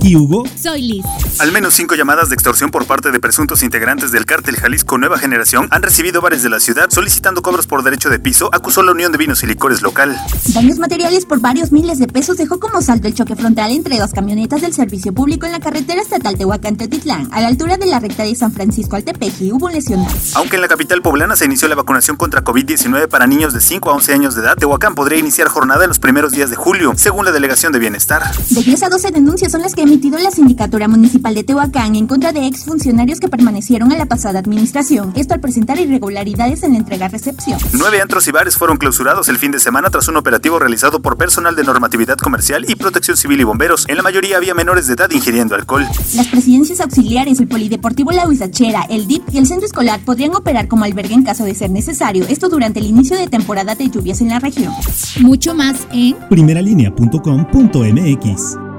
aquí Hugo. Soy Liz. Al menos cinco llamadas de extorsión por parte de presuntos integrantes del cártel Jalisco Nueva Generación han recibido bares de la ciudad solicitando cobros por derecho de piso, acusó la Unión de Vinos y Licores local. Daños materiales por varios miles de pesos dejó como salto el choque frontal entre dos camionetas del servicio público en la carretera estatal Tehuacán-Tetitlán, a la altura de la recta de San Francisco al Tepeji. Hubo lesionados. Aunque en la capital poblana se inició la vacunación contra COVID-19 para niños de 5 a 11 años de edad, Tehuacán podría iniciar jornada en los primeros días de julio, según la Delegación de Bienestar. De 10 a 12 denuncias son las que emitido la Sindicatura Municipal de Tehuacán en contra de exfuncionarios que permanecieron en la pasada administración, esto al presentar irregularidades en la entrega-recepción. Nueve antros y bares fueron clausurados el fin de semana tras un operativo realizado por personal de normatividad comercial y protección civil y bomberos. En la mayoría había menores de edad ingiriendo alcohol. Las presidencias auxiliares, el Polideportivo La Huizachera, el DIP y el centro escolar podrían operar como albergue en caso de ser necesario, esto durante el inicio de temporada de lluvias en la región. Mucho más en primeralinea.com.mx.